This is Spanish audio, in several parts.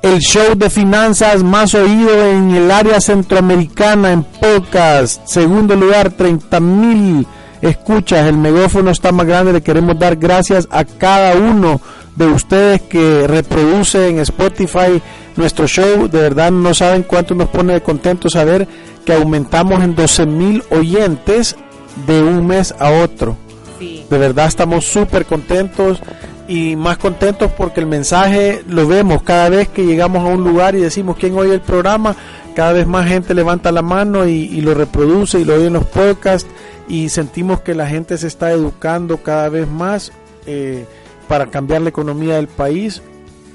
El show de finanzas más oído en el área centroamericana en podcast. Segundo lugar, 30 mil escuchas. El megófono está más grande. Le queremos dar gracias a cada uno de ustedes que reproduce en Spotify nuestro show. De verdad no saben cuánto nos pone de contento saber que aumentamos en 12 mil oyentes de un mes a otro. De verdad estamos súper contentos y más contentos porque el mensaje lo vemos cada vez que llegamos a un lugar y decimos quién oye el programa, cada vez más gente levanta la mano y, lo reproduce y lo oye en los podcasts y sentimos que la gente se está educando cada vez más eh, para cambiar la economía del país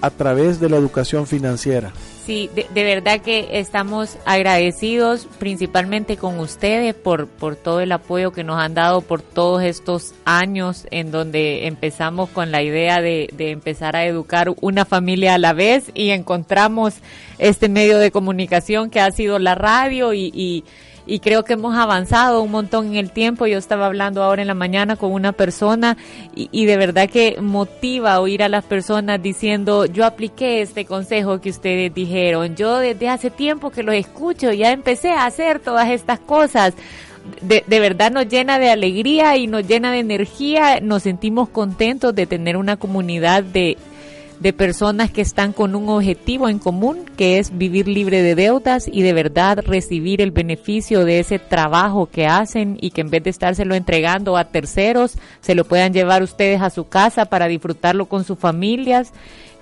a través de la educación financiera. Sí, de, verdad que estamos agradecidos principalmente con ustedes por, por todo el apoyo que nos han dado por todos estos años en donde empezamos con la idea de, de empezar a educar una familia a la vez y encontramos este medio de comunicación que ha sido la radio y, y y creo que hemos avanzado un montón en el tiempo. Yo estaba hablando ahora en la mañana con una persona y, de verdad que motiva oír a las personas diciendo, yo apliqué este consejo que ustedes dijeron, yo desde hace tiempo que los escucho, ya empecé a hacer todas estas cosas. De, de, verdad nos llena de alegría y nos llena de energía, nos sentimos contentos de tener una comunidad de, de personas que están con un objetivo en común, que es vivir libre de deudas y de verdad recibir el beneficio de ese trabajo que hacen y que en vez de estárselo entregando a terceros, se lo puedan llevar ustedes a su casa para disfrutarlo con sus familias,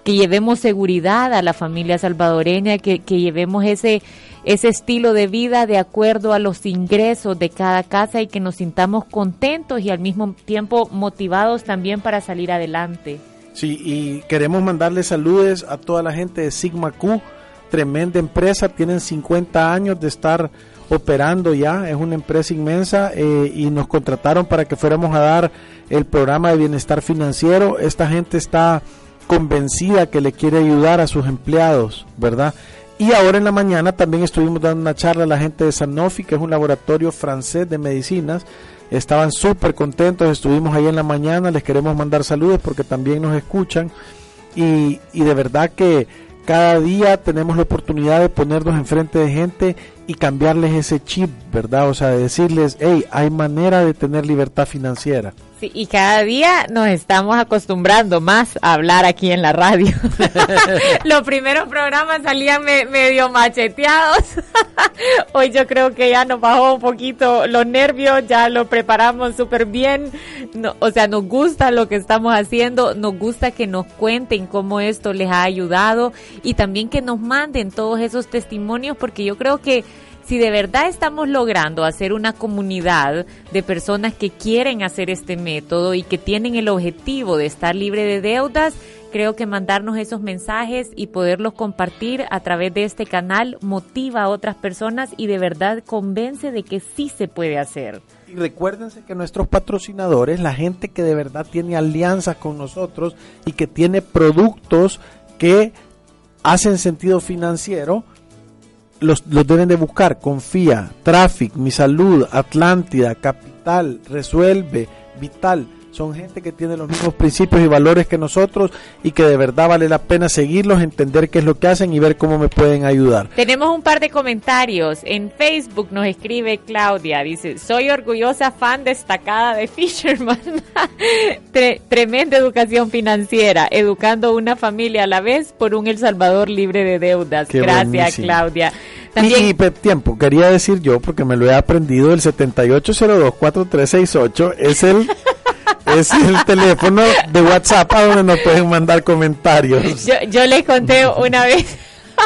que llevemos seguridad a la familia salvadoreña, que, que llevemos ese ese estilo de vida de acuerdo a los ingresos de cada casa y que nos sintamos contentos y al mismo tiempo motivados también para salir adelante. Sí, y queremos mandarle saludos a toda la gente de Sigma Q, tremenda empresa, tienen 50 años de estar operando ya, es una empresa inmensa eh, y nos contrataron para que fuéramos a dar el programa de bienestar financiero. Esta gente está convencida que le quiere ayudar a sus empleados, ¿verdad? Y ahora en la mañana también estuvimos dando una charla a la gente de Sanofi, que es un laboratorio francés de medicinas, Estaban súper contentos, estuvimos ahí en la mañana, les queremos mandar saludos porque también nos escuchan. Y, y de verdad que cada día tenemos la oportunidad de ponernos enfrente de gente y cambiarles ese chip, ¿verdad? O sea, decirles, hey, hay manera de tener libertad financiera. Sí, y cada día nos estamos acostumbrando más a hablar aquí en la radio. Los primeros programas salían medio macheteados. Hoy yo creo que ya nos bajó un poquito los nervios, ya lo preparamos súper bien. o sea, nos gusta lo que estamos haciendo, nos gusta que nos cuenten cómo esto les ha ayudado y también que nos manden todos esos testimonios porque yo creo que si de verdad estamos logrando hacer una comunidad de personas que quieren hacer este método y que tienen el objetivo de estar libre de deudas, creo que mandarnos esos mensajes y poderlos compartir a través de este canal motiva a otras personas y de verdad convence de que sí se puede hacer. Y recuérdense que nuestros patrocinadores, la gente que de verdad tiene alianzas con nosotros y que tiene productos que hacen sentido financiero, los, los deben de buscar. Confía, Traffic, Mi Salud, Atlántida, Capital, Resuelve, Vital son gente que tiene los mismos principios y valores que nosotros y que de verdad vale la pena seguirlos, entender qué es lo que hacen y ver cómo me pueden ayudar. Tenemos un par de comentarios. En Facebook nos escribe Claudia, dice, soy orgullosa fan destacada de Fisherman. tremenda educación financiera, educando una familia a la vez por un El Salvador libre de deudas. Gracias, Claudia. También, y, tiempo, quería decir yo, porque me lo he aprendido, el 78024368 es el es el teléfono de WhatsApp a donde nos pueden mandar comentarios. Yo, yo les conté una vez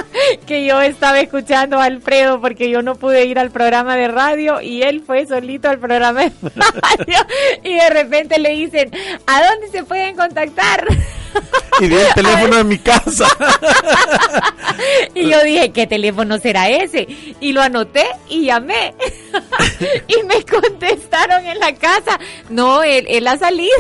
que yo estaba escuchando a Alfredo porque yo no pude ir al programa de radio y él fue solito al programa de radio y de repente le dicen, ¿a dónde se pueden contactar? Y di el teléfono de mi casa. Y yo dije, ¿qué teléfono será ese? Y lo anoté y llamé. Y me contestaron en la casa, no, él, él ha salido.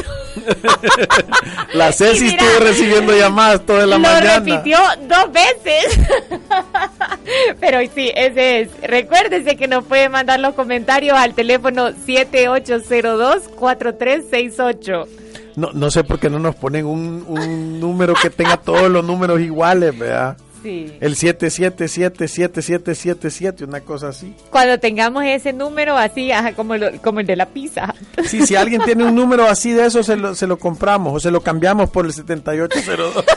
La Ceci estuvo recibiendo llamadas toda la mañana. Lo repitió dos veces. Pero sí, ese es. Recuérdese que nos puede mandar los comentarios al teléfono 7802-4368. No, no sé por qué no nos ponen un, número que tenga todos los números iguales, ¿verdad? Sí. El 7777777, una cosa así. Cuando tengamos ese número así, como, como el de la pizza. Sí, si alguien tiene un número así de eso, se lo, se lo compramos o se lo cambiamos por el 7802.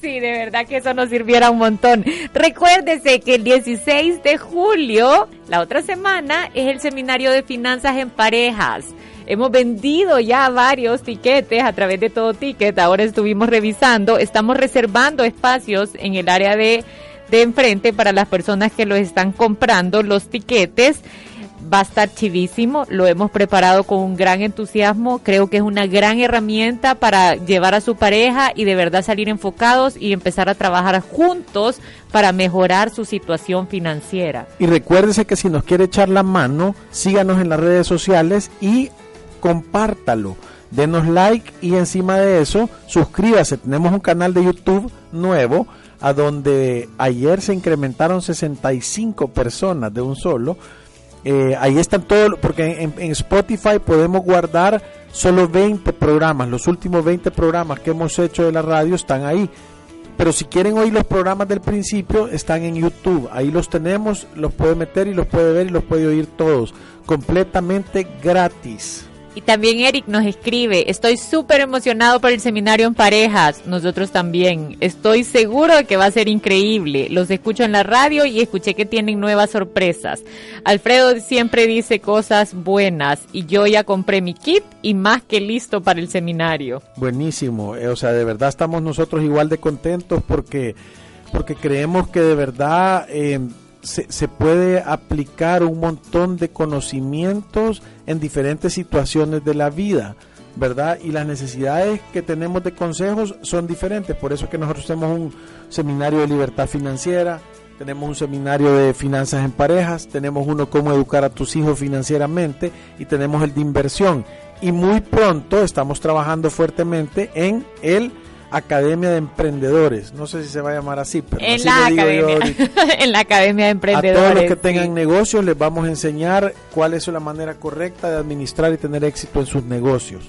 Sí, de verdad que eso nos sirviera un montón. Recuérdese que el 16 de julio, la otra semana, es el seminario de finanzas en parejas. Hemos vendido ya varios tiquetes a través de todo ticket. Ahora estuvimos revisando. Estamos reservando espacios en el área de, de enfrente para las personas que los están comprando los tiquetes va a estar chivísimo, lo hemos preparado con un gran entusiasmo, creo que es una gran herramienta para llevar a su pareja y de verdad salir enfocados y empezar a trabajar juntos para mejorar su situación financiera. Y recuérdese que si nos quiere echar la mano, síganos en las redes sociales y compártalo. Denos like y encima de eso, suscríbase. Tenemos un canal de YouTube nuevo a donde ayer se incrementaron 65 personas de un solo eh, ahí están todos, porque en, Spotify podemos guardar solo 20 programas, los últimos 20 programas que hemos hecho de la radio están ahí. Pero si quieren oír los programas del principio, están en YouTube. Ahí los tenemos, los puede meter y los puede ver y los puede oír todos. Completamente gratis. Y también Eric nos escribe, estoy súper emocionado por el seminario en parejas, nosotros también. Estoy seguro de que va a ser increíble. Los escucho en la radio y escuché que tienen nuevas sorpresas. Alfredo siempre dice cosas buenas y yo ya compré mi kit y más que listo para el seminario. Buenísimo, eh, o sea, de verdad estamos nosotros igual de contentos porque, porque creemos que de verdad... Eh, se, puede aplicar un montón de conocimientos en diferentes situaciones de la vida, ¿verdad? Y las necesidades que tenemos de consejos son diferentes. Por eso es que nosotros tenemos un seminario de libertad financiera, tenemos un seminario de finanzas en parejas, tenemos uno cómo educar a tus hijos financieramente y tenemos el de inversión. Y muy pronto estamos trabajando fuertemente en el Academia de Emprendedores. No sé si se va a llamar así, pero en, la, academia, en la Academia de Emprendedores. A todos los que tengan negocios les vamos a enseñar cuál es la manera correcta de administrar y tener éxito en sus negocios.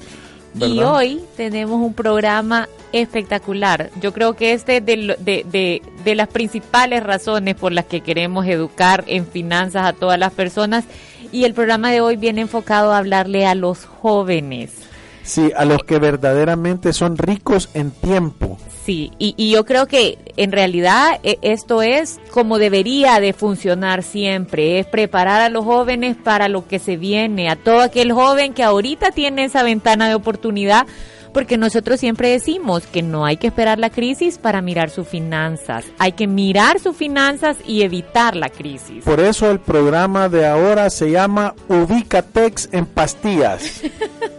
Y hoy tenemos un programa espectacular. Yo creo que este es de, de, de las principales razones por las que queremos educar en finanzas a todas las personas. Y el programa de hoy viene enfocado a hablarle a los jóvenes Sí, a los que verdaderamente son ricos en tiempo. Sí, y, yo creo que en realidad e, esto es como debería de funcionar siempre, es preparar a los jóvenes para lo que se viene, a todo aquel joven que ahorita tiene esa ventana de oportunidad porque nosotros siempre decimos que no hay que esperar la crisis para mirar sus finanzas, hay que mirar sus finanzas y evitar la crisis. Por eso el programa de ahora se llama Ubicatex en pastillas.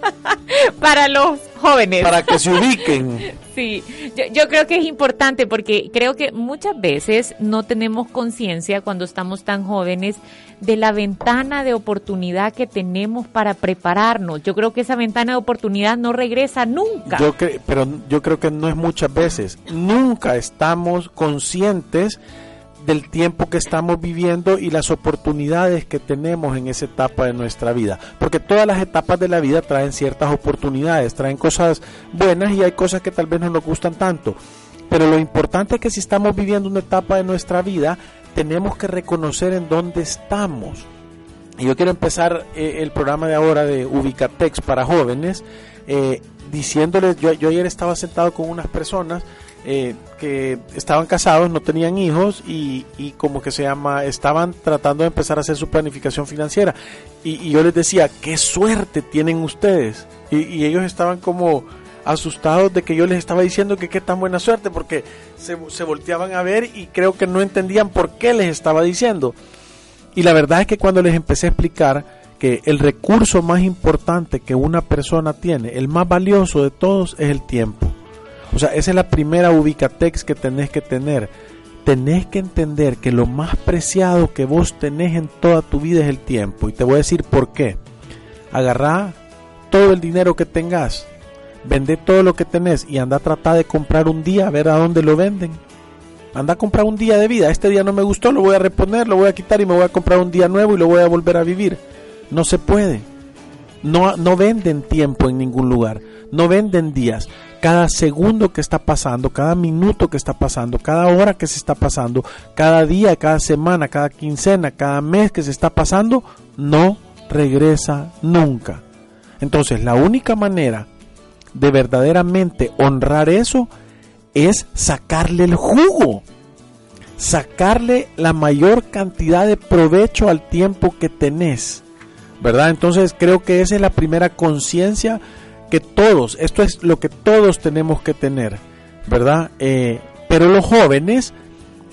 para los jóvenes. Para que se ubiquen. Sí, yo, creo que es importante porque creo que muchas veces no tenemos conciencia cuando estamos tan jóvenes de la ventana de oportunidad que tenemos para prepararnos. Yo creo que esa ventana de oportunidad no regresa nunca. Yo pero yo creo que no es muchas veces. Nunca estamos conscientes del tiempo que estamos viviendo y las oportunidades que tenemos en esa etapa de nuestra vida. Porque todas las etapas de la vida traen ciertas oportunidades, traen cosas buenas y hay cosas que tal vez no nos gustan tanto. Pero lo importante es que si estamos viviendo una etapa de nuestra vida, tenemos que reconocer en dónde estamos. Y yo quiero empezar eh, el programa de ahora de Ubicatex para jóvenes, eh, diciéndoles, yo, yo ayer estaba sentado con unas personas eh, que estaban casados, no tenían hijos y, y, como que se llama, estaban tratando de empezar a hacer su planificación financiera. Y, yo les decía, qué suerte tienen ustedes. Y, ellos estaban como asustados de que yo les estaba diciendo que qué tan buena suerte, porque se, se volteaban a ver y creo que no entendían por qué les estaba diciendo. Y la verdad es que cuando les empecé a explicar el recurso más importante que una persona tiene, el más valioso de todos, es el tiempo o sea, esa es la primera ubicatex que tenés que tener. Tenés que entender que lo más preciado que vos tenés en toda tu vida es el tiempo. Y te voy a decir por qué. Agarrá todo el dinero que tengas, vende todo lo que tenés y anda a tratar de comprar un día, a ver a dónde lo venden. Anda a comprar un día de vida. Este día no me gustó, lo voy a reponer, lo voy a quitar y me voy a comprar un día nuevo y lo voy a volver a vivir. No se puede. No, no venden tiempo en ningún lugar. No venden días cada segundo que está pasando, cada minuto que está pasando, cada hora que se está pasando, cada día, cada semana, cada quincena, cada mes que se está pasando, no regresa nunca. Entonces, la única manera de verdaderamente honrar eso es sacarle el jugo, sacarle la mayor cantidad de provecho al tiempo que tenés. ¿Verdad? Entonces creo que esa es la primera conciencia que todos, esto es lo que todos tenemos que tener, ¿verdad? Eh, pero los jóvenes,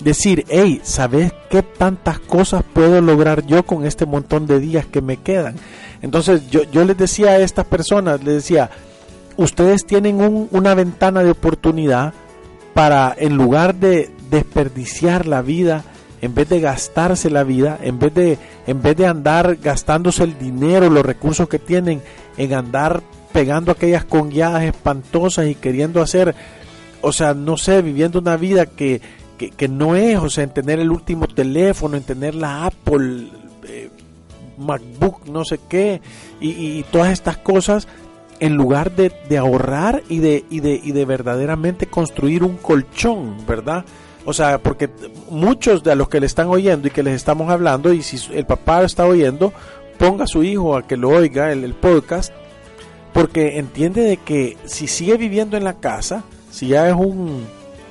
decir, hey, ¿sabes qué tantas cosas puedo lograr yo con este montón de días que me quedan? Entonces yo, yo les decía a estas personas, les decía, ustedes tienen una ventana de oportunidad para, en lugar de desperdiciar la vida, en vez de gastarse la vida, en vez de, en vez de andar gastándose el dinero, los recursos que tienen, en andar pegando aquellas conguiadas espantosas y queriendo hacer, o sea, no sé, viviendo una vida que, que, no es, o sea, en tener el último teléfono, en tener la Apple, eh, MacBook, no sé qué, y, todas estas cosas, en lugar de, de ahorrar y de, y, de, y de verdaderamente construir un colchón, ¿verdad? O sea, porque muchos de los que le están oyendo y que les estamos hablando, y si el papá está oyendo, ponga a su hijo a que lo oiga, el podcast, porque entiende de que si sigue viviendo en la casa, si ya es un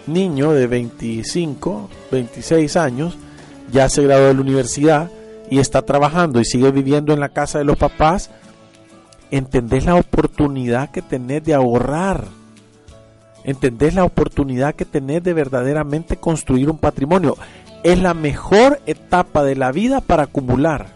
niño de 25, 26 años, ya se graduó de la universidad y está trabajando y sigue viviendo en la casa de los papás, entendés la oportunidad que tenés de ahorrar. Entendés la oportunidad que tenés de verdaderamente construir un patrimonio. Es la mejor etapa de la vida para acumular.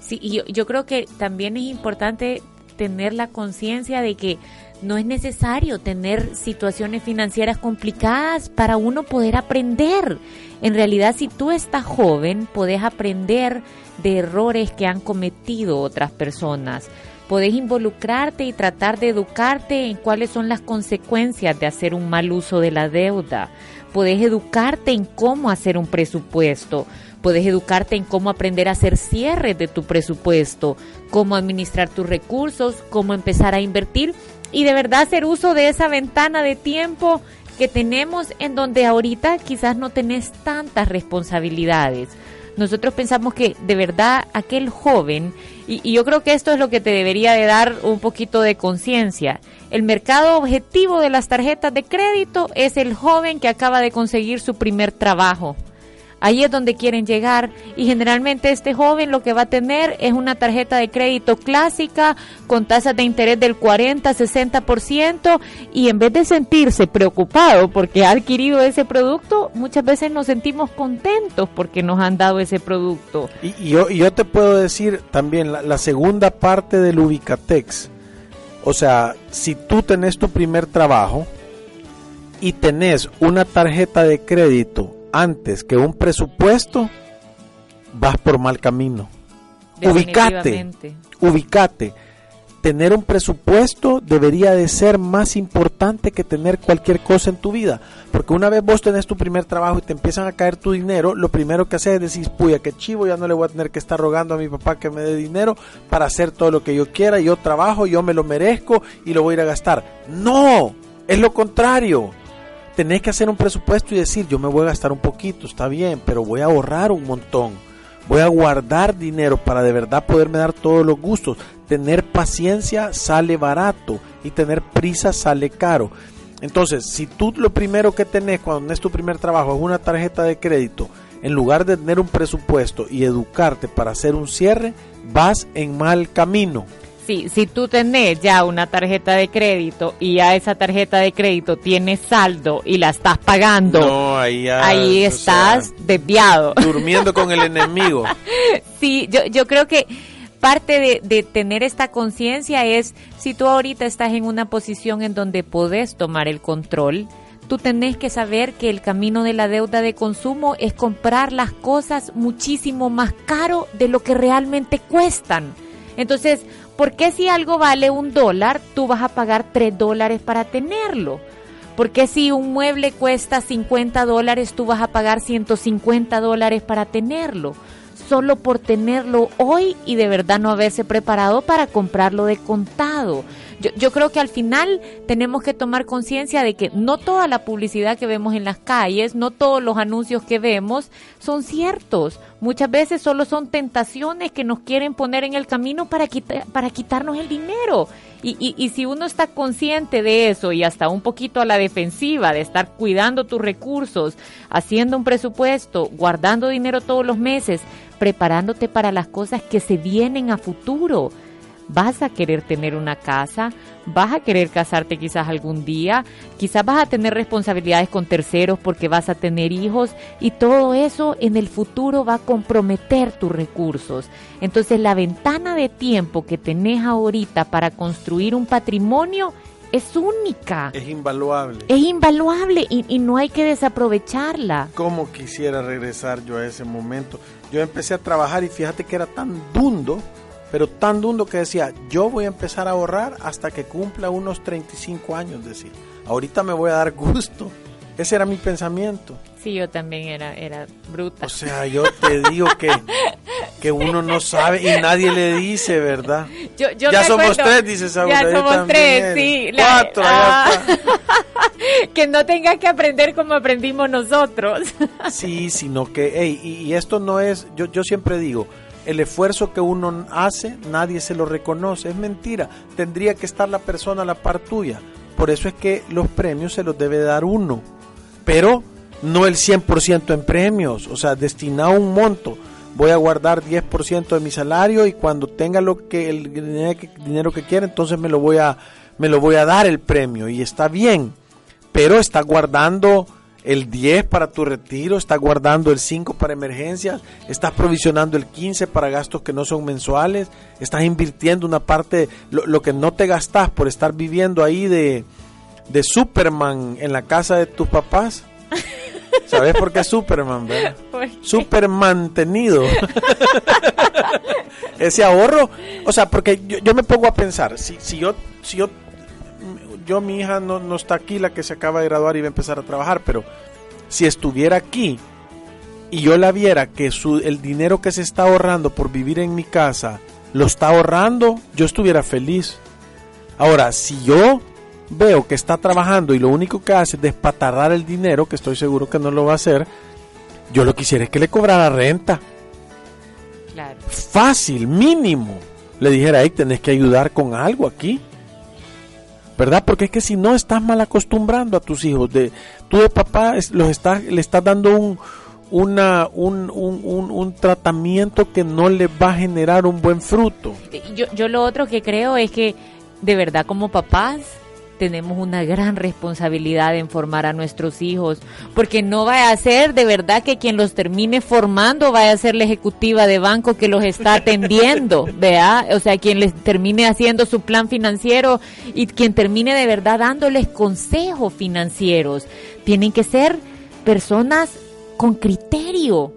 Sí, y yo, creo que también es importante tener la conciencia de que no es necesario tener situaciones financieras complicadas para uno poder aprender. En realidad, si tú estás joven, puedes aprender de errores que han cometido otras personas. Podés involucrarte y tratar de educarte en cuáles son las consecuencias de hacer un mal uso de la deuda. Podés educarte en cómo hacer un presupuesto Puedes educarte en cómo aprender a hacer cierre de tu presupuesto, cómo administrar tus recursos, cómo empezar a invertir y de verdad hacer uso de esa ventana de tiempo que tenemos en donde ahorita quizás no tenés tantas responsabilidades. Nosotros pensamos que de verdad aquel joven, y, y, yo creo que esto es lo que te debería de dar un poquito de conciencia, el mercado objetivo de las tarjetas de crédito es el joven que acaba de conseguir su primer trabajo Ahí es donde quieren llegar y generalmente este joven lo que va a tener es una tarjeta de crédito clásica con tasas de interés del 40-60% y en vez de sentirse preocupado porque ha adquirido ese producto, muchas veces nos sentimos contentos porque nos han dado ese producto. Y, yo, yo te puedo decir también la, la segunda parte del Ubicatex. O sea, si tú tenés tu primer trabajo y tenés una tarjeta de crédito antes que un presupuesto, vas por mal camino. Ubicate, ubicate. Tener un presupuesto debería de ser más importante que tener cualquier cosa en tu vida. Porque una vez vos tenés tu primer trabajo y te empiezan a caer tu dinero, lo primero que haces es decir, puya, que chivo, ya no le voy a tener que estar rogando a mi papá que me dé dinero para hacer todo lo que yo quiera. Yo trabajo, yo me lo merezco y lo voy a ir a gastar. No, es lo contrario tenés que hacer un presupuesto y decir, yo me voy a gastar un poquito, está bien, pero voy a ahorrar un montón. Voy a guardar dinero para de verdad poderme dar todos los gustos. Tener paciencia sale barato y tener prisa sale caro. Entonces, si tú lo primero que tenés cuando es tu primer trabajo es una tarjeta de crédito, en lugar de tener un presupuesto y educarte para hacer un cierre, vas en mal camino. Sí, si tú tenés ya una tarjeta de crédito y ya esa tarjeta de crédito tiene saldo y la estás pagando, ahí, estás desviado. Durmiendo con el enemigo. sí, yo, yo creo que parte de, de tener esta conciencia es si tú ahorita estás en una posición en donde podés tomar el control, tú tenés que saber que el camino de la deuda de consumo es comprar las cosas muchísimo más caro de lo que realmente cuestan. Entonces, ¿Por qué si algo vale un dólar, tú vas a pagar tres dólares para tenerlo? ¿Por qué si un mueble cuesta 50 dólares, tú vas a pagar 150 dólares para tenerlo? Solo por tenerlo hoy y de verdad no haberse preparado para comprarlo de contado. Yo, yo creo que al final tenemos que tomar conciencia de que no toda la publicidad que vemos en las calles, no todos los anuncios que vemos son ciertos. Muchas veces solo son tentaciones que nos quieren poner en el camino para, para quitarnos el dinero. Y, y, y, si uno está consciente de eso y hasta un poquito a la defensiva, de estar cuidando tus recursos, haciendo un presupuesto, guardando dinero todos los meses, preparándote para las cosas que se vienen a futuro, vas a querer tener una casa, vas a querer casarte quizás algún día, quizás vas a tener responsabilidades con terceros porque vas a tener hijos y todo eso en el futuro va a comprometer tus recursos. Entonces la ventana de tiempo que tenés ahorita para construir un patrimonio es única. Es invaluable. Es invaluable y, y, no hay que desaprovecharla. ¿Cómo quisiera regresar yo a ese momento? Yo empecé a trabajar y fíjate que era tan dundo pero tan dundo que decía, yo voy a empezar a ahorrar hasta que cumpla unos 35 años, decía. Ahorita me voy a dar gusto. Ese era mi pensamiento. Sí, yo también era, era bruta. O sea, yo te digo que, que uno no sabe y nadie le dice, ¿verdad? ya somos tres, dice Saúl. Ya somos tres, sí. Cuatro, ah, Que no tenga que aprender como aprendimos nosotros. sí, sino que, hey, y, y esto no es, yo, yo siempre digo, el esfuerzo que uno hace, nadie se lo reconoce. Es mentira. Tendría que estar la persona a la par tuya. Por eso es que los premios se los debe dar uno. Pero no el 100% en premios. O sea, destinado un monto. Voy a guardar 10% de mi salario y cuando tenga lo que el dinero que quiera, entonces me lo voy a me lo voy a dar el premio y está bien. Pero está guardando el 10 para tu retiro, estás guardando el 5 para emergencias, estás provisionando el 15 para gastos que no son mensuales, estás invirtiendo una parte, lo, que no te gastas por estar viviendo ahí de, de Superman en la casa de tus papás. ¿Sabes por qué Superman? ¿verdad? Super mantenido. Ese ahorro, o sea, porque yo, yo, me pongo a pensar, si, si yo, si yo yo mi hija no, no está aquí, la que se acaba de graduar y va a empezar a trabajar, pero si estuviera aquí y yo la viera que su, el dinero que se está ahorrando por vivir en mi casa lo está ahorrando, yo estuviera feliz. Ahora, si yo veo que está trabajando y lo único que hace es despatarrar el dinero, que estoy seguro que no lo va a hacer, yo lo quisiera es que le cobrara renta. Claro. Fácil, mínimo. Le dijera, ahí tenés que ayudar con algo aquí. ¿Verdad? Porque es que si no estás mal acostumbrando a tus hijos, de tú de papá los estás, le estás dando un, una, un, un, un, tratamiento que no le va a generar un buen fruto. Yo, yo lo otro que creo es que de verdad como papás tenemos una gran responsabilidad en formar a nuestros hijos, porque no va a ser de verdad que quien los termine formando vaya a ser la ejecutiva de banco que los está atendiendo, ¿vea? O sea, quien les termine haciendo su plan financiero y quien termine de verdad dándoles consejos financieros. Tienen que ser personas con criterio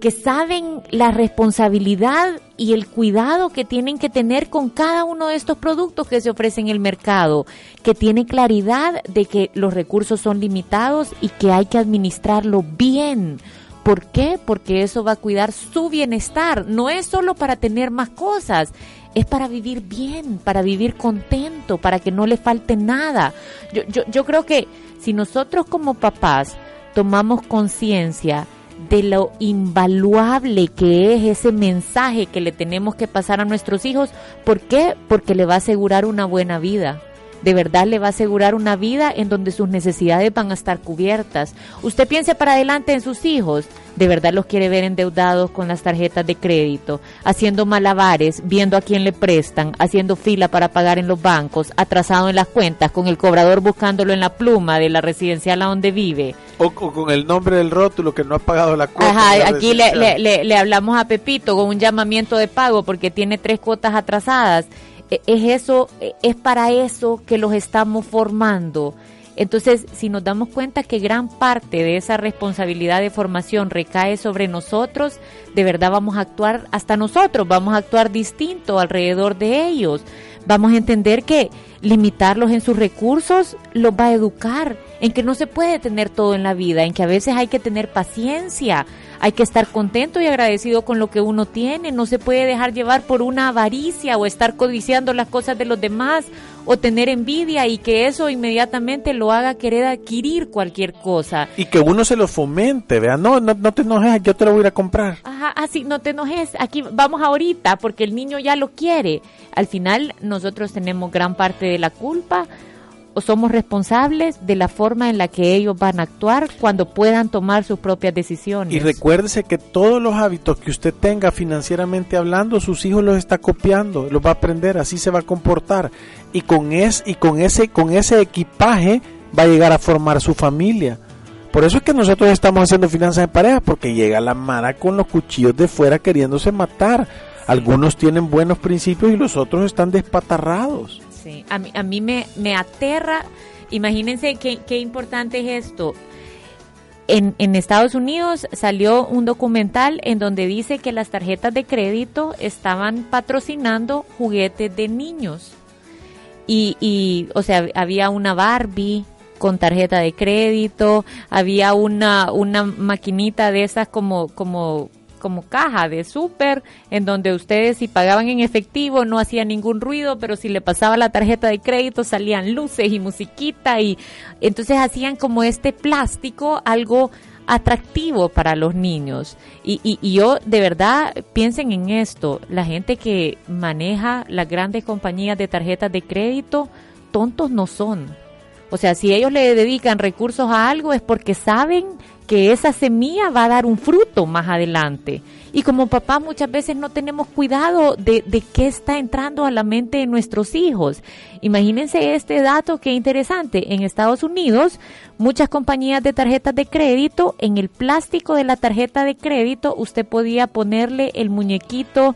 que saben la responsabilidad y el cuidado que tienen que tener con cada uno de estos productos que se ofrecen en el mercado, que tiene claridad de que los recursos son limitados y que hay que administrarlo bien. ¿Por qué? Porque eso va a cuidar su bienestar. No es solo para tener más cosas, es para vivir bien, para vivir contento, para que no le falte nada. Yo, yo, yo creo que si nosotros como papás tomamos conciencia, de lo invaluable que es ese mensaje que le tenemos que pasar a nuestros hijos. ¿Por qué? Porque le va a asegurar una buena vida. De verdad le va a asegurar una vida en donde sus necesidades van a estar cubiertas. Usted piense para adelante en sus hijos, de verdad los quiere ver endeudados con las tarjetas de crédito, haciendo malabares, viendo a quién le prestan, haciendo fila para pagar en los bancos, atrasado en las cuentas, con el cobrador buscándolo en la pluma de la residencial a donde vive. O, con el nombre del rótulo que no ha pagado la cuota. Ajá, aquí le, le, le hablamos a Pepito con un llamamiento de pago porque tiene tres cuotas atrasadas es eso, es para eso que los estamos formando. Entonces, si nos damos cuenta que gran parte de esa responsabilidad de formación recae sobre nosotros, de verdad vamos a actuar hasta nosotros, vamos a actuar distinto alrededor de ellos. Vamos a entender que limitarlos en sus recursos los va a educar, en que no se puede tener todo en la vida, en que a veces hay que tener paciencia, hay que estar contento y agradecido con lo que uno tiene. No se puede dejar llevar por una avaricia o estar codiciando las cosas de los demás o tener envidia y que eso inmediatamente lo haga querer adquirir cualquier cosa. Y que uno se lo fomente, vea, no, no, no te enojes, yo te lo voy a ir a comprar. Ajá, así, no te enojes, aquí vamos ahorita porque el niño ya lo quiere. Al final nosotros tenemos gran parte de la culpa somos responsables de la forma en la que ellos van a actuar cuando puedan tomar sus propias decisiones. Y recuérdese que todos los hábitos que usted tenga financieramente hablando, sus hijos los está copiando, los va a aprender, así se va a comportar y con es y con ese con ese equipaje va a llegar a formar su familia. Por eso es que nosotros estamos haciendo finanzas en pareja, porque llega la mara con los cuchillos de fuera queriéndose matar. Algunos tienen buenos principios y los otros están despatarrados. A mí, a mí me, me aterra. Imagínense qué, qué importante es esto. En, en, Estados Unidos salió un documental en donde dice que las tarjetas de crédito estaban patrocinando juguetes de niños. Y, y, o sea, había una Barbie con tarjeta de crédito, había una, una maquinita de esas como, como como caja de súper, en donde ustedes si pagaban en efectivo no hacía ningún ruido, pero si le pasaba la tarjeta de crédito salían luces y musiquita y entonces hacían como este plástico algo atractivo para los niños. Y, y, y, yo de verdad piensen en esto, la gente que maneja las grandes compañías de tarjetas de crédito, tontos no son. O sea, si ellos le dedican recursos a algo es porque saben que esa semilla va a dar un fruto más adelante. Y como papá muchas veces no tenemos cuidado de, de, qué está entrando a la mente de nuestros hijos. Imagínense este dato que interesante. En Estados Unidos, muchas compañías de tarjetas de crédito, en el plástico de la tarjeta de crédito, usted podía ponerle el muñequito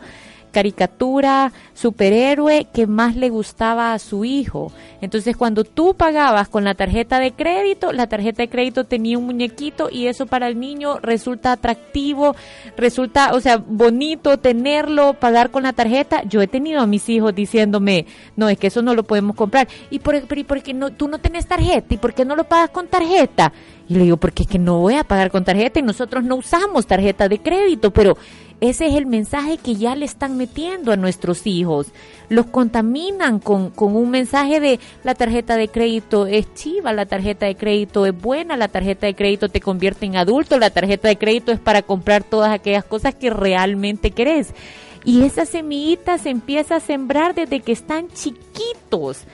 caricatura, superhéroe que más le gustaba a su hijo. Entonces cuando tú pagabas con la tarjeta de crédito, la tarjeta de crédito tenía un muñequito y eso para el niño resulta atractivo, resulta, o sea, bonito tenerlo, pagar con la tarjeta. Yo he tenido a mis hijos diciéndome, no, es que eso no lo podemos comprar. ¿Y por, qué no, tú no tienes tarjeta? ¿Y por qué no lo pagas con tarjeta? Y le digo, porque es que no voy a pagar con tarjeta y nosotros no usamos tarjeta de crédito, pero ese es el mensaje que ya le están metiendo a nuestros hijos. Los contaminan con, con, un mensaje de la tarjeta de crédito es chiva, la tarjeta de crédito es buena, la tarjeta de crédito te convierte en adulto, la tarjeta de crédito es para comprar todas aquellas cosas que realmente querés. Y esa semillita se empieza a sembrar desde que están chiquitos.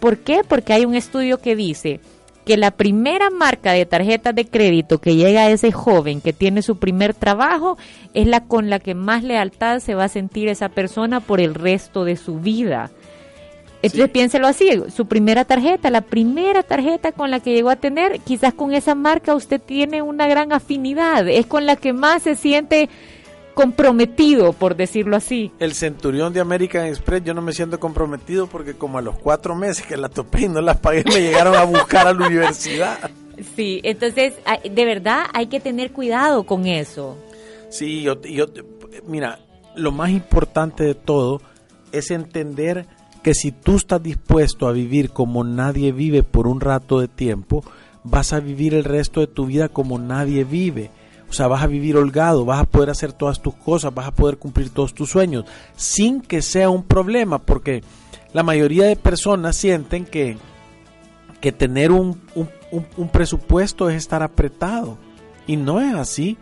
¿Por qué? Porque hay un estudio que dice que la primera marca de tarjeta de crédito que llega a ese joven que tiene su primer trabajo es la con la que más lealtad se va a sentir esa persona por el resto de su vida. Entonces piénselo así, su primera tarjeta, la primera tarjeta con la que llegó a tener, quizás con esa marca usted tiene una gran afinidad, es con la que más se siente comprometido, por decirlo así. El centurión de American Express, yo no me siento comprometido porque como a los cuatro meses que la topé y no las pagué, me llegaron a buscar a la universidad. Sí, entonces, de verdad hay que tener cuidado con eso. Sí, yo, yo, mira, lo más importante de todo es entender que si tú estás dispuesto a vivir como nadie vive por un rato de tiempo, vas a vivir el resto de tu vida como nadie vive. O sea, vas a vivir holgado, vas a poder hacer todas tus cosas, vas a poder cumplir todos tus sueños, sin que sea un problema, porque la mayoría de personas sienten que, que tener un, un, presupuesto es estar apretado. Y no es así.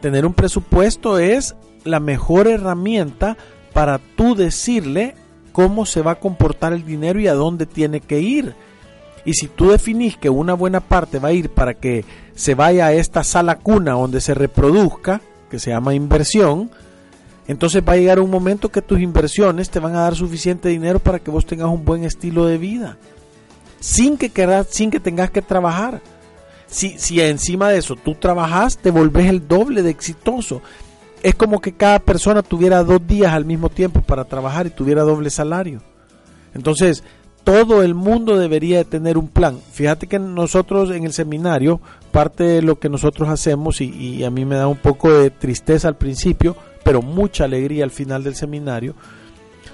Tener un presupuesto es la mejor herramienta para tú decirle cómo se va a comportar el dinero y a dónde tiene que ir. Y si tú definís que una buena parte va a ir para que se vaya a esta sala cuna donde se reproduzca, que se llama inversión, entonces va a llegar un momento que tus inversiones te van a dar suficiente dinero para que vos tengas un buen estilo de vida, sin que, queras, sin que tengas que trabajar. Si, si encima de eso tú trabajas, te volvés el doble de exitoso. Es como que cada persona tuviera dos días al mismo tiempo para trabajar y tuviera doble salario. Entonces, todo el mundo debería de tener un plan. Fíjate que nosotros en el seminario, parte de lo que nosotros hacemos, y, a mí me da un poco de tristeza al principio, pero mucha alegría al final del seminario,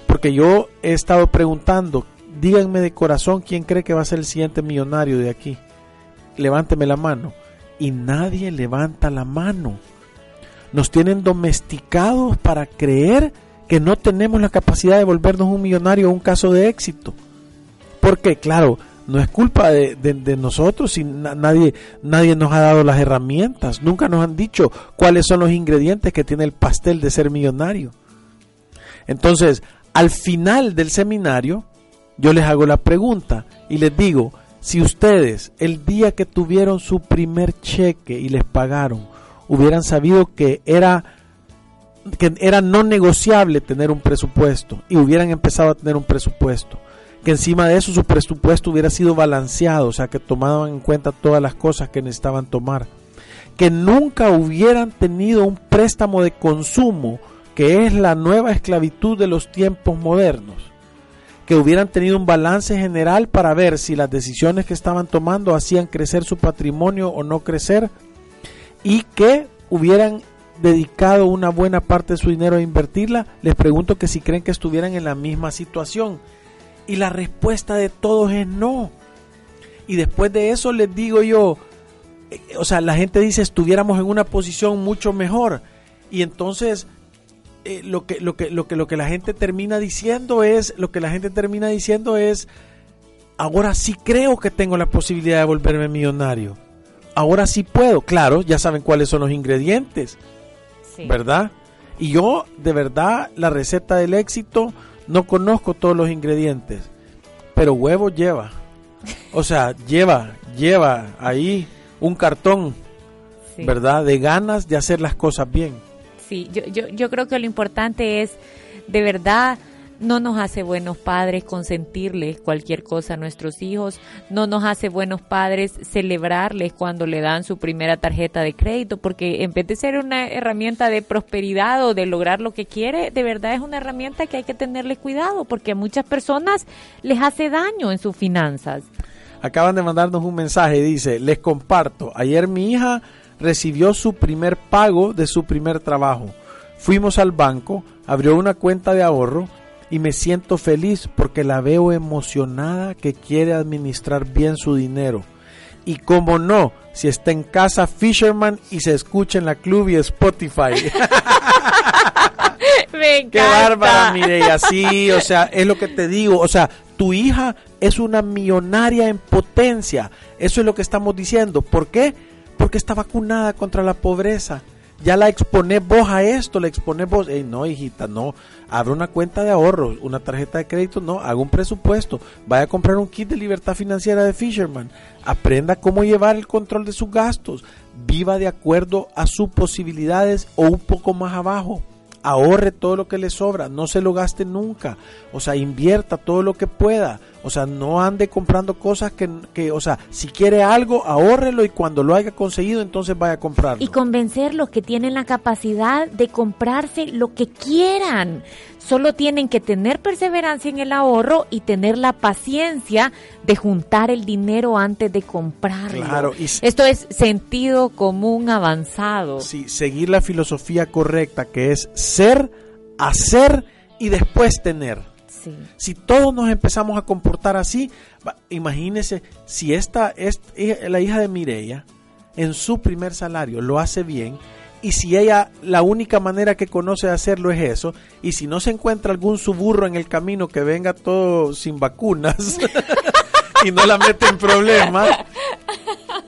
porque yo he estado preguntando, díganme de corazón quién cree que va a ser el siguiente millonario de aquí. Levánteme la mano. Y nadie levanta la mano. Nos tienen domesticados para creer que no tenemos la capacidad de volvernos un millonario o un caso de éxito. Porque, claro, no es culpa de, nosotros y nadie, nadie nos ha dado las herramientas. Nunca nos han dicho cuáles son los ingredientes que tiene el pastel de ser millonario. Entonces, al final del seminario, yo les hago la pregunta y les digo, si ustedes el día que tuvieron su primer cheque y les pagaron, hubieran sabido que era que era no negociable tener un presupuesto y hubieran empezado a tener un presupuesto, que encima de eso su presupuesto hubiera sido balanceado, o sea, que tomaban en cuenta todas las cosas que necesitaban tomar, que nunca hubieran tenido un préstamo de consumo, que es la nueva esclavitud de los tiempos modernos, que hubieran tenido un balance general para ver si las decisiones que estaban tomando hacían crecer su patrimonio o no crecer, y que hubieran dedicado una buena parte de su dinero a invertirla, les pregunto que si creen que estuvieran en la misma situación y la respuesta de todos es no. Y después de eso les digo yo, eh, o sea, la gente dice estuviéramos en una posición mucho mejor. Y entonces eh, lo, que, lo, que, lo, que, lo que la gente termina diciendo es, lo que la gente termina diciendo es, ahora sí creo que tengo la posibilidad de volverme millonario. Ahora sí puedo, claro, ya saben cuáles son los ingredientes, ¿verdad? Y yo, de verdad, la receta del éxito no conozco todos los ingredientes, pero huevo lleva. O sea, lleva, lleva ahí un cartón, ¿verdad? De ganas de hacer las cosas bien. Sí, yo, yo, yo creo que lo importante es de verdad no nos hace buenos padres consentirles cualquier cosa a nuestros hijos, no nos hace buenos padres celebrarles cuando le dan su primera tarjeta de crédito, porque en vez de ser una herramienta de prosperidad o de lograr lo que quiere, de verdad es una herramienta que hay que tenerle cuidado, porque a muchas personas les hace daño en sus finanzas. Acaban de mandarnos un mensaje, dice, les comparto, ayer mi hija recibió su primer pago de su primer trabajo. Fuimos al banco, abrió una cuenta de ahorro y me siento feliz porque la veo emocionada que quiere administrar bien su dinero. Y como no, si está en casa Fisherman y se escucha en la club y Spotify. me encanta. Qué bárbara, Mireya. Sí, o sea, es lo que te digo. O sea, tu hija es una millonaria en potencia. Eso es lo que estamos diciendo. ¿Por qué? Porque está vacunada contra la pobreza ya la expones vos a esto, la expones vos, no hijita, no, abre una cuenta de ahorros, una tarjeta de crédito, no, haga un presupuesto, vaya a comprar un kit de libertad financiera de Fisherman, aprenda cómo llevar el control de sus gastos, viva de acuerdo a sus posibilidades o un poco más abajo ahorre todo lo que le sobra, no se lo gaste nunca, o sea, invierta todo lo que pueda, o sea, no ande comprando cosas que, que, o sea, si quiere algo, ahórrelo y cuando lo haya conseguido, entonces vaya a comprarlo. Y convencerlos que tienen la capacidad de comprarse lo que quieran. Solo tienen que tener perseverancia en el ahorro y tener la paciencia de juntar el dinero antes de comprarlo. Claro, Esto es sentido común avanzado. Sí, seguir la filosofía correcta que es ser, hacer y después tener. Si todos nos empezamos a comportar así, imagínese si esta es la hija de Mireia en su primer salario lo hace bien, y si ella la única manera que conoce de hacerlo es eso, y si no se encuentra algún suburro en el camino que venga todo sin vacunas y no la mete en problemas,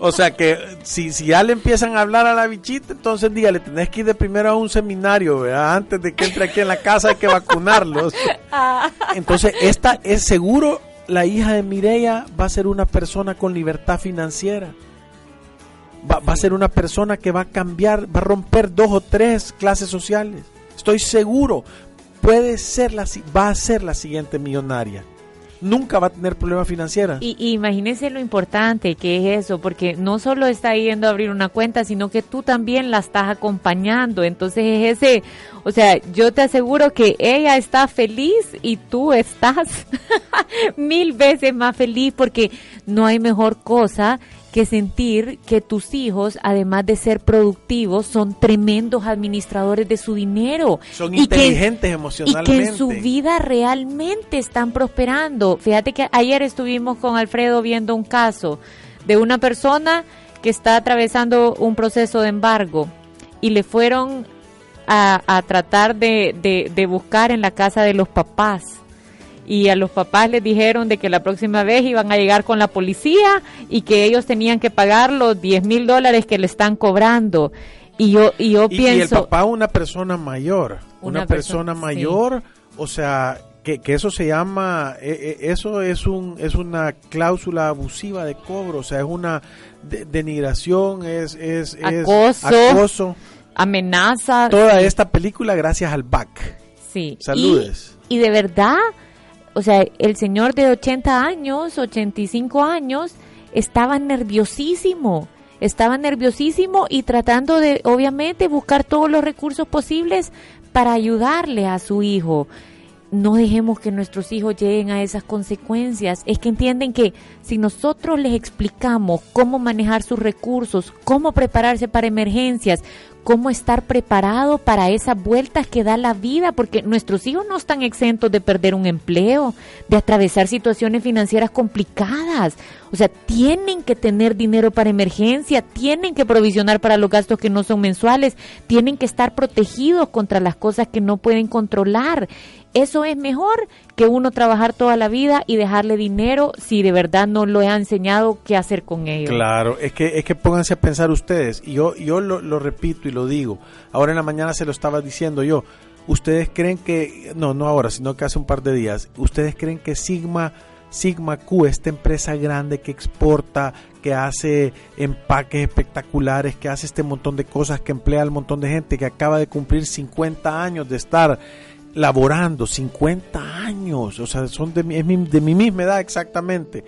O sea que si, si ya le empiezan a hablar a la bichita, entonces dígale, tenés que ir de primero a un seminario, ¿verdad? Antes de que entre aquí en la casa hay que vacunarlos. Ah. Entonces, esta es seguro, la hija de Mireya va a ser una persona con libertad financiera. Va, va a ser una persona que va a cambiar, va a romper dos o tres clases sociales. Estoy seguro, puede ser la, va a ser la siguiente millonaria nunca va a tener problemas financieros. Y, imagínese lo importante que es eso, porque no solo está yendo a abrir una cuenta, sino que tú también la estás acompañando. Entonces es ese, o sea, yo te aseguro que ella está feliz y tú estás mil veces más feliz porque no hay mejor cosa que sentir que tus hijos, además de ser productivos, son tremendos administradores de su dinero. Son inteligentes emocionalmente. Y que en su vida realmente están prosperando. Fíjate que ayer estuvimos con Alfredo viendo un caso de una persona que está atravesando un proceso de embargo y le fueron a, tratar de, de buscar en la casa de los papás y a los papás les dijeron de que la próxima vez iban a llegar con la policía y que ellos tenían que pagar los 10 mil dólares que le están cobrando. Y yo, y yo pienso... Y el papá una persona mayor, una, persona, mayor, o sea, que, que, eso se llama, e, e, eso es, un, es una cláusula abusiva de cobro, o sea, es una denigración, es, es, acoso, acoso, amenaza. Toda esta película gracias al BAC. Sí. Saludes. y de verdad o sea, el señor de 80 años, 85 años, estaba nerviosísimo, estaba nerviosísimo y tratando de, obviamente, buscar todos los recursos posibles para ayudarle a su hijo. No dejemos que nuestros hijos lleguen a esas consecuencias. Es que entienden que si nosotros les explicamos cómo manejar sus recursos, cómo prepararse para emergencias, cómo estar preparado para esas vueltas que da la vida, porque nuestros hijos no están exentos de perder un empleo, de atravesar situaciones financieras complicadas. O sea, tienen que tener dinero para emergencia, tienen que provisionar para los gastos que no son mensuales, tienen que estar protegidos contra las cosas que no pueden controlar. Eso es mejor que uno trabajar toda la vida y dejarle dinero si de verdad no lo ha enseñado qué hacer con ellos. Claro, es que es que pónganse a pensar ustedes, y yo yo lo, lo repito y lo digo. Ahora en la mañana se lo estaba diciendo yo. ¿Ustedes creen que no, no ahora, sino que hace un par de días, ustedes creen que Sigma Sigma Q, esta empresa grande que exporta, que hace empaques espectaculares, que hace este montón de cosas, que emplea al montón de gente, que acaba de cumplir 50 años de estar laborando 50 años, o sea, son de mi, de mi misma edad exactamente.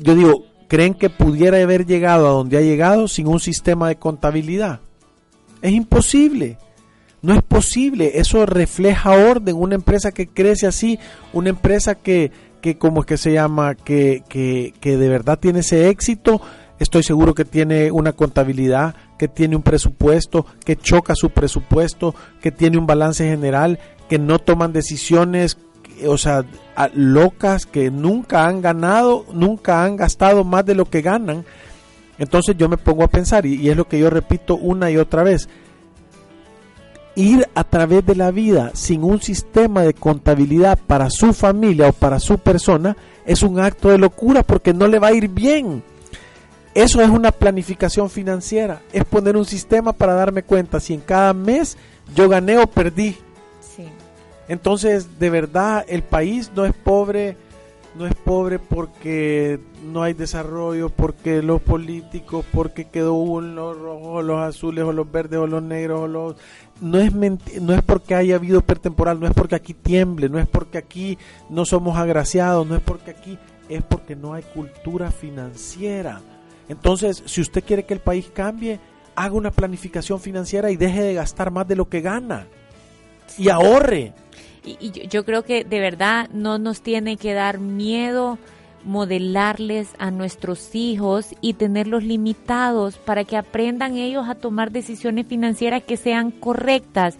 Yo digo, ¿creen que pudiera haber llegado a donde ha llegado sin un sistema de contabilidad? Es imposible. No es posible. Eso refleja orden. Una empresa que crece así, una empresa que, que como es que se llama, que, que, que de verdad tiene ese éxito, estoy seguro que tiene una contabilidad, que tiene un presupuesto, que choca su presupuesto, que tiene un balance general, que no toman decisiones, o sea, locas, que nunca han ganado, nunca han gastado más de lo que ganan. Entonces yo me pongo a pensar, y, es lo que yo repito una y otra vez, ir a través de la vida sin un sistema de contabilidad para su familia o para su persona es un acto de locura porque no le va a ir bien. Eso es una planificación financiera, es poner un sistema para darme cuenta si en cada mes yo gané o perdí. Entonces, de verdad, el país no es pobre, no es pobre porque no hay desarrollo, porque los políticos, porque quedó uno, los rojos, los azules, o los verdes, o los negros, o los... No es, no es porque haya habido pertemporal, no es porque aquí tiemble, no es porque aquí no somos agraciados, no es porque aquí, es porque no hay cultura financiera. Entonces, si usted quiere que el país cambie, haga una planificación financiera y deje de gastar más de lo que gana. Y ahorre y, yo creo que de verdad no nos tiene que dar miedo modelarles a nuestros hijos y tenerlos limitados para que aprendan ellos a tomar decisiones financieras que sean correctas.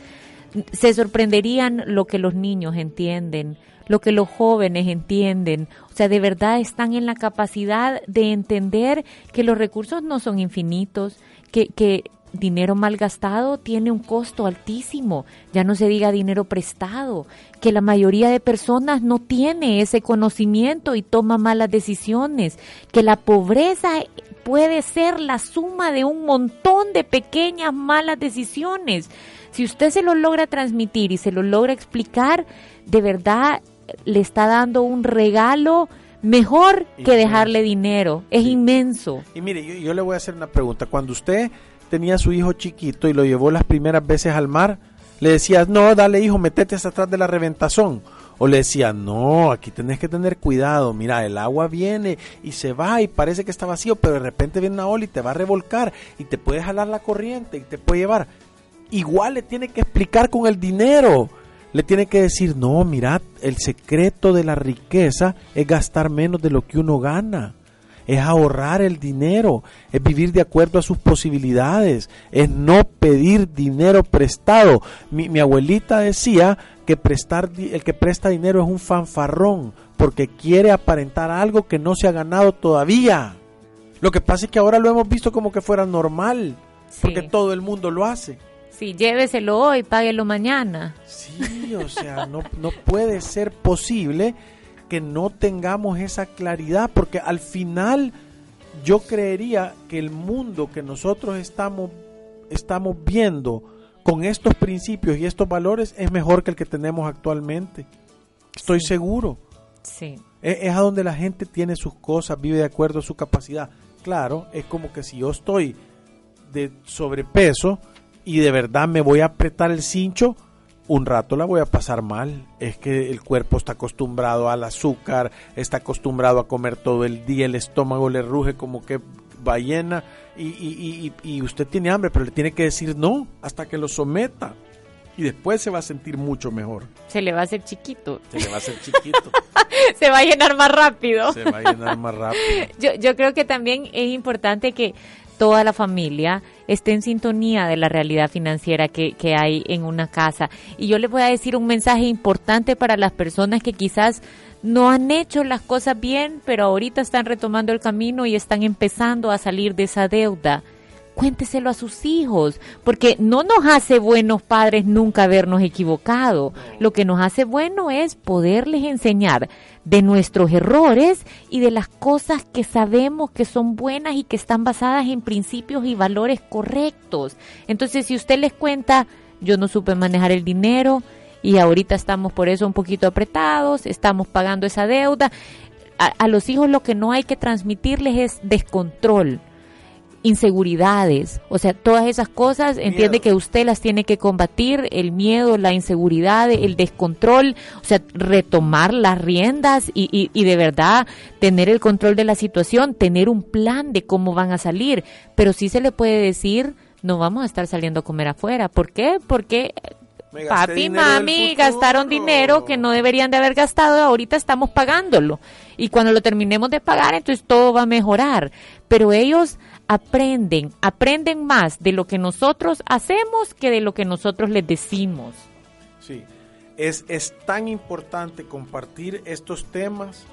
Se sorprenderían lo que los niños entienden, lo que los jóvenes entienden. O sea, de verdad están en la capacidad de entender que los recursos no son infinitos, que, que dinero malgastado tiene un costo altísimo, ya no se diga dinero prestado, que la mayoría de personas no tiene ese conocimiento y toma malas decisiones, que la pobreza puede ser la suma de un montón de pequeñas malas decisiones. Si usted se lo logra transmitir y se lo logra explicar, de verdad le está dando un regalo mejor que dejarle dinero. Es inmenso. Y mire, yo, yo, le voy a hacer una pregunta. Cuando usted tenía a su hijo chiquito y lo llevó las primeras veces al mar, le decía, no, dale hijo, metete hasta atrás de la reventazón. O le decía, no, aquí tenés que tener cuidado, mira, el agua viene y se va y parece que está vacío, pero de repente viene una ola y te va a revolcar y te puede jalar la corriente y te puede llevar. Igual le tiene que explicar con el dinero. Le tiene que decir, no, mirad, el secreto de la riqueza es gastar menos de lo que uno gana es ahorrar el dinero, es vivir de acuerdo a sus posibilidades, es no pedir dinero prestado. Mi, abuelita decía que prestar, el que presta dinero es un fanfarrón porque quiere aparentar algo que no se ha ganado todavía. Lo que pasa es que ahora lo hemos visto como que fuera normal, porque todo el mundo lo hace. Sí, lléveselo hoy, páguelo mañana. Sí, o sea, no, no puede ser posible que no tengamos esa claridad, porque al final yo creería que el mundo que nosotros estamos, estamos viendo con estos principios y estos valores es mejor que el que tenemos actualmente. Estoy seguro. Sí. Es, es, a donde la gente tiene sus cosas, vive de acuerdo a su capacidad. Claro, es como que si yo estoy de sobrepeso y de verdad me voy a apretar el cincho, un rato la voy a pasar mal. Es que el cuerpo está acostumbrado al azúcar, está acostumbrado a comer todo el día, el estómago le ruge como que ballena y, y, y, y usted tiene hambre, pero le tiene que decir no hasta que lo someta. Y después se va a sentir mucho mejor. Se le va a hacer chiquito. Se le va a hacer chiquito. se va a llenar más rápido. Se va a llenar más rápido. yo, yo creo que también es importante que toda la familia esté en sintonía de la realidad financiera que, que hay en una casa. Y yo les voy a decir un mensaje importante para las personas que quizás no han hecho las cosas bien, pero ahorita están retomando el camino y están empezando a salir de esa deuda cuénteselo a sus hijos, porque no nos hace buenos padres nunca habernos equivocado. Lo que nos hace bueno es poderles enseñar de nuestros errores y de las cosas que sabemos que son buenas y que están basadas en principios y valores correctos. Entonces, si usted les cuenta, yo no supe manejar el dinero y ahorita estamos por eso un poquito apretados, estamos pagando esa deuda, a, a los hijos lo que no hay que transmitirles es descontrol inseguridades, o sea, todas esas cosas, entiende que usted las tiene que combatir, el miedo, la inseguridad, el descontrol, o sea, retomar las riendas y, y, y, de verdad tener el control de la situación, tener un plan de cómo van a salir, pero sí se le puede decir, no vamos a estar saliendo a comer afuera, ¿por qué? Porque papi y mami gastaron dinero que no deberían de haber gastado, ahorita estamos pagándolo. Y cuando lo terminemos de pagar, entonces todo va a mejorar. Pero ellos aprenden, aprenden más de lo que nosotros hacemos que de lo que nosotros les decimos. Sí, es, es tan importante compartir estos temas,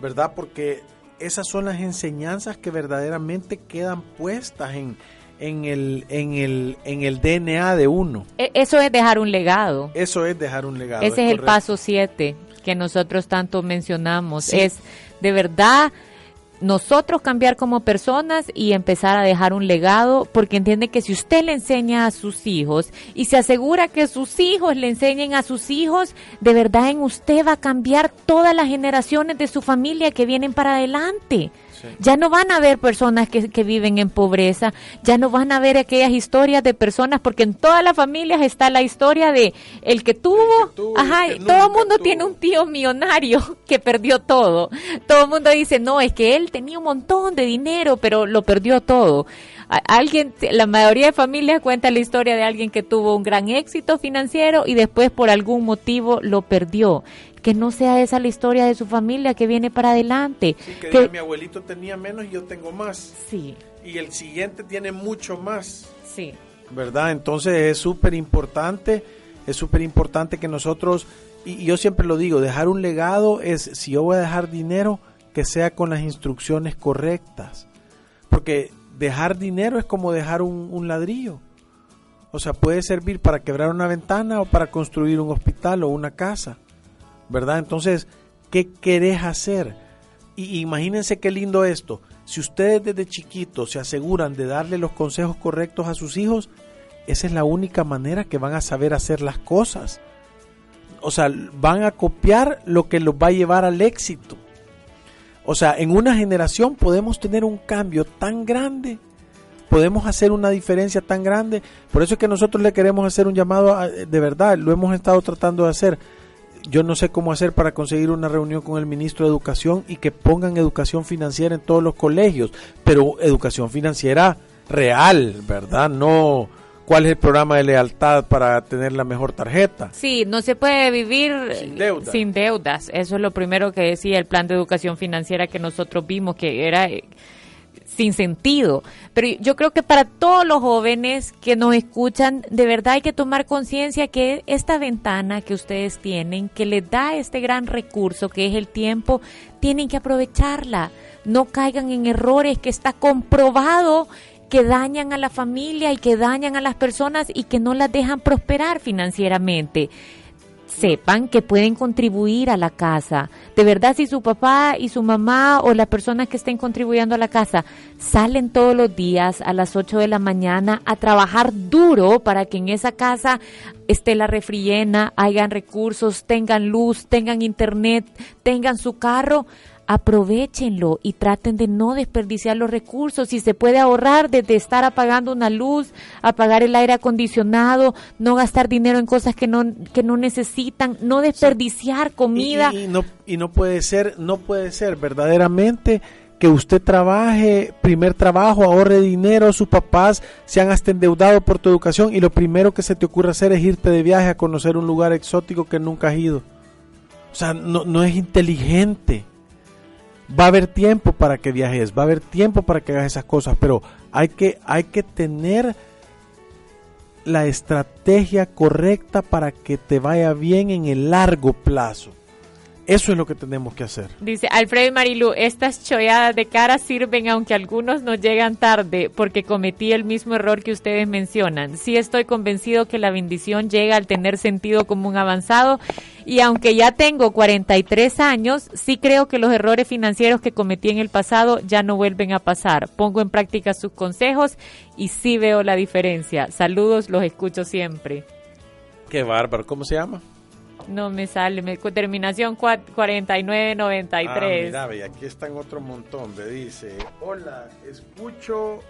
¿verdad? Porque esas son las enseñanzas que verdaderamente quedan puestas en, en el, en el, en el DNA de uno. E, eso es dejar un legado. Eso es dejar un legado. Ese es, es el paso siete que nosotros tanto mencionamos. Sí. Es de verdad nosotros cambiar como personas y empezar a dejar un legado, porque entiende que si usted le enseña a sus hijos y se asegura que sus hijos le enseñen a sus hijos, de verdad en usted va a cambiar todas las generaciones de su familia que vienen para adelante. Sí. Ya no van a ver personas que, que, viven en pobreza, ya no van a ver aquellas historias de personas, porque en todas las familias está la historia de el que tuvo, el que tuvo ajá, el que todo el mundo tuvo. tiene un tío millonario que perdió todo. Todo el mundo dice, no, es que él tenía un montón de dinero, pero lo perdió todo. Alguien, la mayoría de familias cuenta la historia de alguien que tuvo un gran éxito financiero y después por algún motivo lo perdió que no sea esa la historia de su familia que viene para adelante. Sí, que, que mi abuelito tenía menos y yo tengo más. Sí. Y el siguiente tiene mucho más. Sí. ¿Verdad? Entonces es súper importante, es súper importante que nosotros, y yo siempre lo digo, dejar un legado es, si yo voy a dejar dinero, que sea con las instrucciones correctas. Porque dejar dinero es como dejar un, un ladrillo. O sea, puede servir para quebrar una ventana o para construir un hospital o una casa. ¿Verdad? Entonces, ¿qué querés hacer? Y imagínense qué lindo esto. Si ustedes desde chiquitos se aseguran de darle los consejos correctos a sus hijos, esa es la única manera que van a saber hacer las cosas. O sea, van a copiar lo que los va a llevar al éxito. O sea, en una generación podemos tener un cambio tan grande, podemos hacer una diferencia tan grande. Por eso es que nosotros le queremos hacer un llamado de verdad, lo hemos estado tratando de hacer. Yo no sé cómo hacer para conseguir una reunión con el ministro de Educación y que pongan educación financiera en todos los colegios, pero educación financiera real, ¿verdad? No cuál es el programa de lealtad para tener la mejor tarjeta. Sí, no se puede vivir sin, deudas. Eso es lo primero que decía el plan de educación financiera que nosotros vimos, que era sin sentido. Pero yo creo que para todos los jóvenes que nos escuchan, de verdad hay que tomar conciencia que esta ventana que ustedes tienen, que les da este gran recurso que es el tiempo, tienen que aprovecharla. No caigan en errores que está comprobado que dañan a la familia y que dañan a las personas y que no las dejan prosperar financieramente. Sepan que pueden contribuir a la casa. De verdad, si su papá y su mamá o las personas que estén contribuyendo a la casa salen todos los días a las 8 de la mañana a trabajar duro para que en esa casa esté la refriena, hayan recursos, tengan luz, tengan internet, tengan su carro, aprovechenlo y traten de no desperdiciar los recursos. Si se puede ahorrar desde estar apagando una luz, apagar el aire acondicionado, no gastar dinero en cosas que no, que no necesitan, no desperdiciar comida. Y, no, y no puede ser, no puede ser verdaderamente que usted trabaje, primer trabajo, ahorre dinero, sus papás se han hasta endeudado por tu educación y lo primero que se te ocurre hacer es irte de viaje a conocer un lugar exótico que nunca has ido. O sea, no, no es inteligente va a haber tiempo para que viajes, va a haber tiempo para que hagas esas cosas, pero hay que, hay que tener la estrategia correcta para que te vaya bien en el largo plazo. Eso es lo que tenemos que hacer. Dice Alfredo y Marilu, estas cholladas de cara sirven aunque algunos nos llegan tarde porque cometí el mismo error que ustedes mencionan. Sí estoy convencido que la bendición llega al tener sentido común avanzado y aunque ya tengo 43 años, sí creo que los errores financieros que cometí en el pasado ya no vuelven a pasar. Pongo en práctica sus consejos y sí veo la diferencia. Saludos, los escucho siempre. Qué bárbaro, ¿cómo se llama? No me sale, me, terminación 4993. Ah, mira, aquí están otro montón. Me dice, hola, escucho...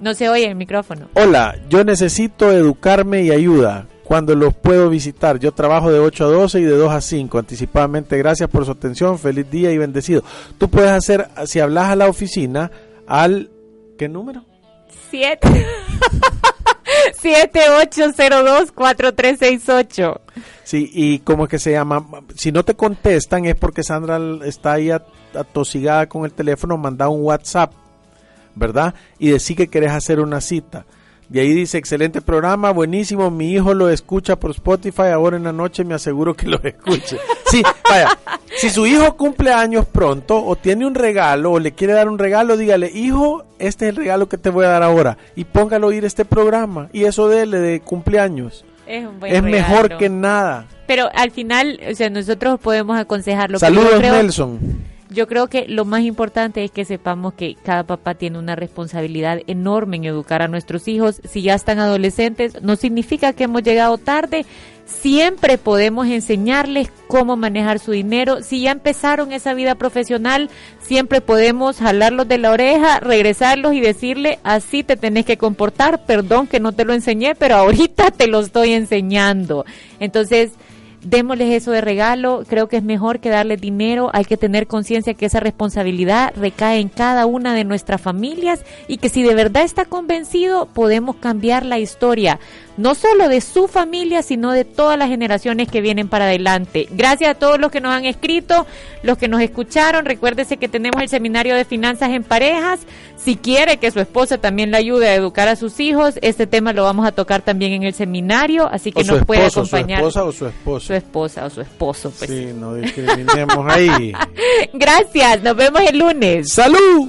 No se oye el micrófono. Hola, yo necesito educarme y ayuda. Cuando los puedo visitar, yo trabajo de 8 a 12 y de 2 a 5. Anticipadamente, gracias por su atención. Feliz día y bendecido. Tú puedes hacer, si hablas a la oficina, al. ¿Qué número? 7. 7802-4368. Sí, y cómo es que se llama. Si no te contestan es porque Sandra está ahí atosigada con el teléfono, manda un WhatsApp, ¿verdad? Y decir que querés hacer una cita. Y ahí dice, excelente programa, buenísimo, mi hijo lo escucha por Spotify, ahora en la noche me aseguro que lo escuche. Sí, vaya, si su hijo cumple años pronto o tiene un regalo o le quiere dar un regalo, dígale, hijo, este es el regalo que te voy a dar ahora y póngalo a oír este programa y eso déle de cumpleaños. Es, un es mejor que nada. Pero al final, o sea, nosotros podemos aconsejarlo. Saludos, Nelson yo creo que lo más importante es que sepamos que cada papá tiene una responsabilidad enorme en educar a nuestros hijos. Si ya están adolescentes, no significa que hemos llegado tarde. Siempre podemos enseñarles cómo manejar su dinero. Si ya empezaron esa vida profesional, siempre podemos jalarlos de la oreja, regresarlos y decirle, así te tenés que comportar. Perdón que no te lo enseñé, pero ahorita te lo estoy enseñando. Entonces, démosles eso de regalo, creo que es mejor que darles dinero, hay que tener conciencia que esa responsabilidad recae en cada una de nuestras familias y que si de verdad está convencido podemos cambiar la historia no solo de su familia, sino de todas las generaciones que vienen para adelante. Gracias a todos los que nos han escrito, los que nos escucharon. Recuérdese que tenemos el seminario de finanzas en parejas. Si quiere que su esposa también le ayude a educar a sus hijos, este tema lo vamos a tocar también en el seminario, así que nos puede acompañar. ¿Su esposa o su esposo? Su esposa o su esposo. Pues. Sí, no discriminemos ahí. Gracias, nos vemos el lunes. ¡Salud!